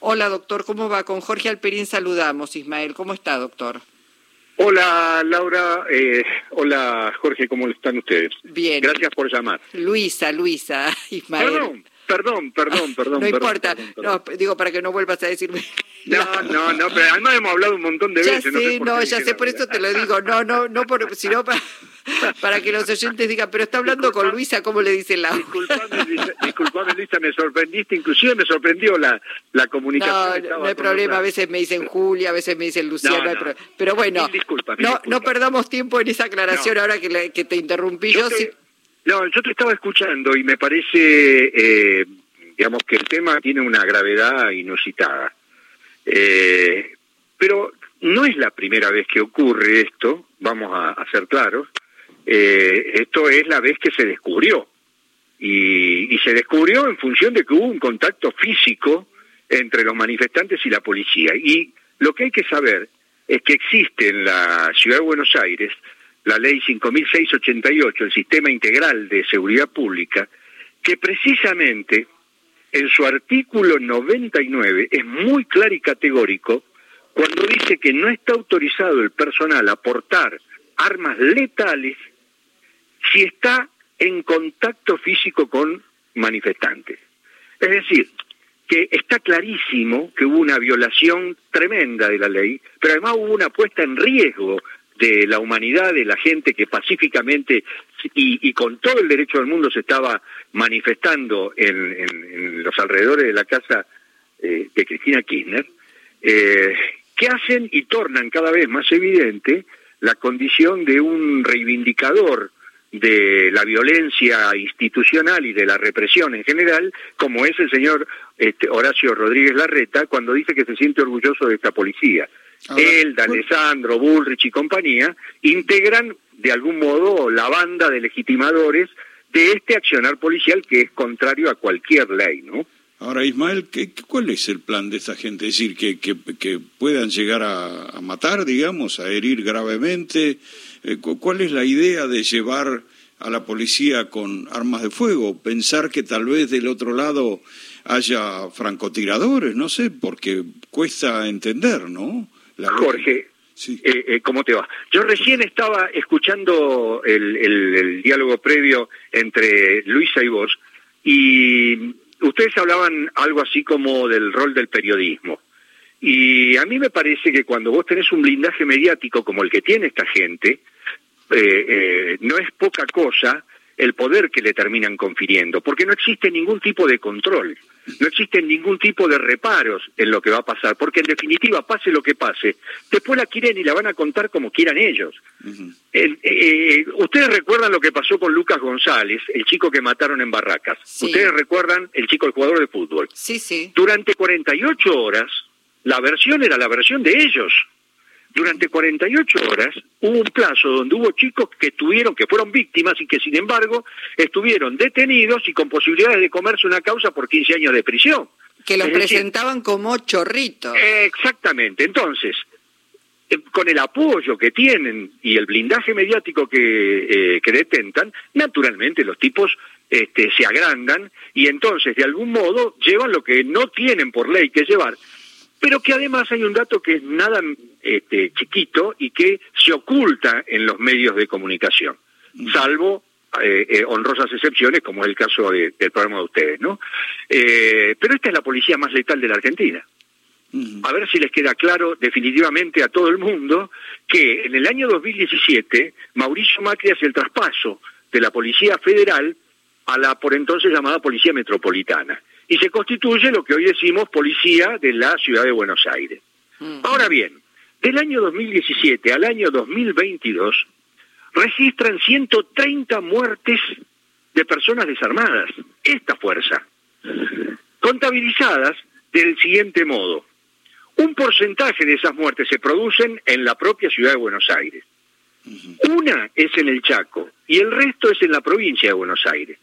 Hola, doctor, ¿cómo va? Con Jorge Alperín saludamos. Ismael, ¿cómo está, doctor? Hola, Laura. Eh, hola, Jorge, ¿cómo están ustedes? Bien. Gracias por llamar. Luisa, Luisa, Ismael. Perdón, perdón, perdón, perdón. no perdón, importa, perdón, perdón. no, digo para que no vuelvas a decirme. No, no, no, pero además hemos hablado un montón de Ya veces. sé, por no, qué ya dije sé, por eso te lo digo. No, no, no, por, sino para, para que los oyentes digan, pero está hablando con Luisa, ¿cómo le dice la Disculpame, Luisa, disculpame, Luisa, me sorprendiste, inclusive me sorprendió la, la comunicación. No, no hay problema, a veces me dicen Julia, a veces me dicen Luciano, No, no hay no. pero bueno, mil no, no perdamos tiempo en esa aclaración No. ahora que, que te interrumpí yo. Yo te- No, yo te estaba escuchando y me parece, eh, digamos, que el tema tiene una gravedad inusitada. Eh, pero no es la primera vez que ocurre esto, vamos a, a ser claros. Eh, esto es la vez que se descubrió. Y, y se descubrió en función de que hubo un contacto físico entre los manifestantes y la policía. Y lo que hay que saber es que existe en la ciudad de Buenos Aires la ley 5688, el Sistema Integral de Seguridad Pública, que precisamente en su artículo 99 es muy claro y categórico cuando dice que no está autorizado el personal a portar armas letales si está en contacto físico con manifestantes. Es decir, que está clarísimo que hubo una violación tremenda de la ley, pero además hubo una puesta en riesgo de la humanidad, de la gente que pacíficamente y, con todo el derecho del mundo se estaba manifestando en los alrededores de la casa eh, de Cristina Kirchner, eh, que hacen y tornan cada vez más evidente la condición de un reivindicador de la violencia institucional y de la represión en general, como es el señor este, Horacio Rodríguez Larreta, cuando dice que se siente orgulloso de esta policía. Ahora, Él, D'Alessandro, Bullrich y compañía integran de algún modo la banda de legitimadores de este accionar policial que es contrario a cualquier ley, ¿no? Ahora, Ismael, ¿qué, cuál es el plan de esta gente? Es decir, que, que, que puedan llegar a, a matar, digamos, a herir gravemente. Eh, cu- ¿Cuál es la idea de llevar a la policía con armas de fuego? Pensar que tal vez del otro lado haya francotiradores, no sé, porque cuesta entender, ¿no? Jorge, Sí. eh, eh, ¿cómo te va? Yo recién estaba escuchando el, el- el diálogo previo entre Luisa y vos y ustedes hablaban algo así como del rol del periodismo. Y a mí me parece que cuando vos tenés un blindaje mediático como el que tiene esta gente, eh, eh, no es poca cosa el poder que le terminan confiriendo, porque no existe ningún tipo de control, no existe ningún tipo de reparos en lo que va a pasar, porque en definitiva, pase lo que pase, después la quieren y la van a contar como quieran ellos. Eh, Ustedes recuerdan lo que pasó con Lucas González, el chico que mataron en Barracas. Sí. Ustedes recuerdan el chico, el jugador de fútbol. Sí, sí. Durante 48 horas, la versión era la versión de ellos. Durante 48 horas hubo un plazo donde hubo chicos que tuvieron, que fueron víctimas y que sin embargo estuvieron detenidos y con posibilidades de comerse una causa por 15 años de prisión. Que los Es decir, presentaban como chorritos. Exactamente. Entonces, eh, con el apoyo que tienen y el blindaje mediático que, eh, que detentan, naturalmente los tipos este, se agrandan y entonces de algún modo llevan lo que no tienen por ley que llevar, pero que además hay un dato que es nada este, chiquito y que se oculta en los medios de comunicación, salvo eh, eh, honrosas excepciones como es el caso de- del programa de ustedes, ¿no? Eh, pero esta es la policía más letal de la Argentina. A ver si les queda claro definitivamente a todo el mundo que en el año 2017 Mauricio Macri hace el traspaso de la Policía Federal a la por entonces llamada Policía Metropolitana y se constituye lo que hoy decimos Policía de la Ciudad de Buenos Aires. Mm. Ahora bien, del año 2017 al año 2022 registran 130 muertes de personas desarmadas, esta fuerza, contabilizadas del siguiente modo. Un porcentaje de esas muertes se producen en la propia ciudad de Buenos Aires. Una es en el Chaco y el resto es en la provincia de Buenos Aires.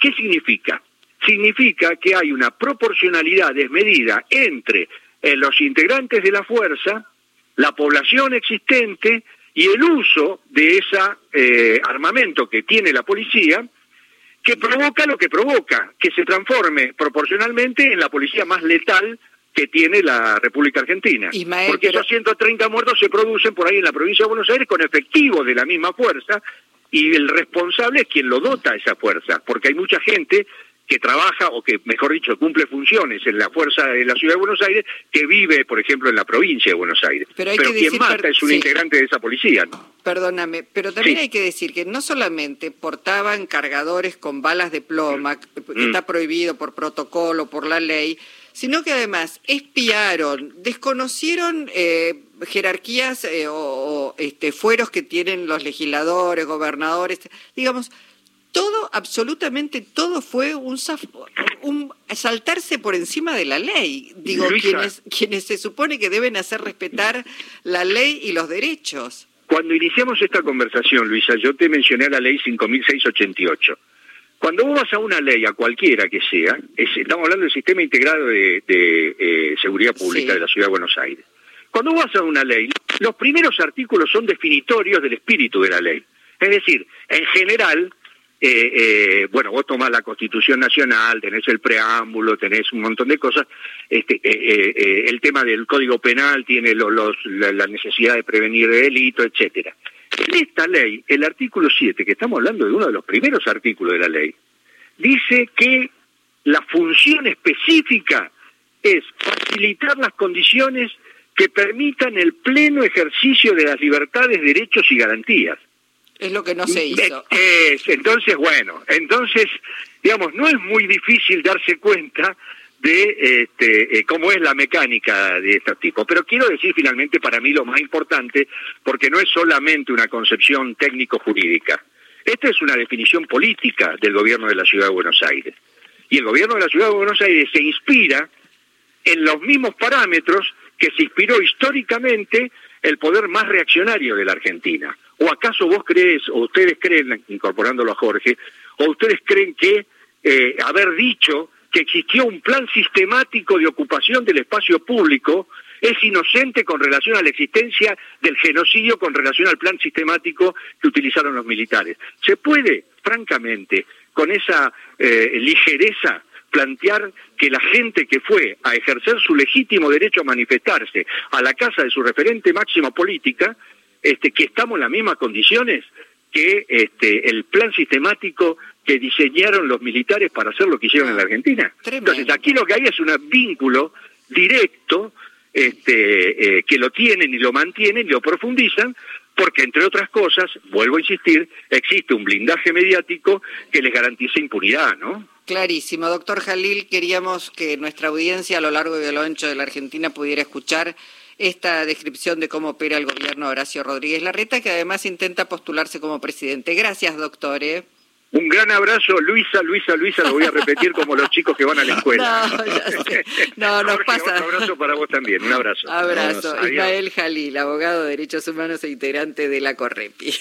¿Qué significa? Significa que hay una proporcionalidad desmedida entre eh, los integrantes de la fuerza, la población existente y el uso de ese armamento que tiene la policía, que provoca lo que provoca, que se transforme proporcionalmente en la policía más letal que tiene la República Argentina. Porque esos 130 muertos se producen por ahí en la provincia de Buenos Aires con efectivos de la misma fuerza y el responsable es quien lo dota esa fuerza, porque hay mucha gente que trabaja o que, mejor dicho, cumple funciones en la fuerza de la ciudad de Buenos Aires, que vive, por ejemplo, en la provincia de Buenos Aires. Pero, quien mata es un integrante de esa policía. ¿no? Perdóname, pero también hay que decir que no solamente portaban cargadores con balas de ploma, que mm. está prohibido por protocolo, por la ley, sino que además espiaron, desconocieron eh, jerarquías eh, o, este, fueros que tienen los legisladores, gobernadores, digamos, todo, absolutamente todo fue un, un saltarse por encima de la ley. Digo, quienes, quienes se supone que deben hacer respetar la ley y los derechos. Cuando iniciamos esta conversación, Luisa, yo te mencioné la ley 5688. Cuando vos vas a una ley, a cualquiera que sea, estamos hablando del Sistema Integrado de, eh, Seguridad Pública de la Ciudad de Buenos Aires. Cuando vos vas a una ley, los primeros artículos son definitorios del espíritu de la ley. Es decir, en general, eh, eh, bueno, vos tomás la Constitución Nacional, tenés el preámbulo, tenés un montón de cosas. Este, eh, el tema del Código Penal tiene la, necesidad de prevenir delito, etcétera. En esta ley, el artículo 7, que estamos hablando de uno de los primeros artículos de la ley, dice que la función específica es facilitar las condiciones que permitan el pleno ejercicio de las libertades, derechos y garantías. Es lo que no se hizo. entonces, bueno, entonces, digamos, no es muy difícil darse cuenta de este, eh, cómo es la mecánica de este tipo. Pero quiero decir finalmente para mí lo más importante, porque no es solamente una concepción técnico-jurídica. Esta es una definición política del gobierno de la Ciudad de Buenos Aires. Y el gobierno de la Ciudad de Buenos Aires se inspira en los mismos parámetros que se inspiró históricamente el poder más reaccionario de la Argentina. ¿O acaso vos crees, o ustedes creen, incorporándolo a Jorge, o ustedes creen que eh, haber dicho que existió un plan sistemático de ocupación del espacio público es inocente con relación a la existencia del genocidio, con relación al plan sistemático que utilizaron los militares. ¿Se puede, francamente, con esa eh, ligereza, plantear que la gente que fue a ejercer su legítimo derecho a manifestarse a la casa de su referente máxima política, este, que estamos en las mismas condiciones que este, el plan sistemático que diseñaron los militares para hacer lo que hicieron en la Argentina. Entonces, aquí lo que hay es un vínculo directo este, eh, que lo tienen y lo mantienen y lo profundizan, porque entre otras cosas, vuelvo a insistir, existe un blindaje mediático que les garantiza impunidad, ¿no? Clarísimo. Doctor Jalil, queríamos que nuestra audiencia a lo largo y a lo ancho de la Argentina pudiera escuchar esta descripción de cómo opera el gobierno de Horacio Rodríguez Larreta, que además intenta postularse como presidente. Gracias, doctor. ¿eh? Un gran abrazo, Luisa, Luisa, Luisa, lo voy a repetir como los chicos que van a la escuela. No, no, nos pasa. Un abrazo para vos también, un abrazo. Abrazo. Ismael Jalil, abogado de derechos humanos e integrante de la Correpi.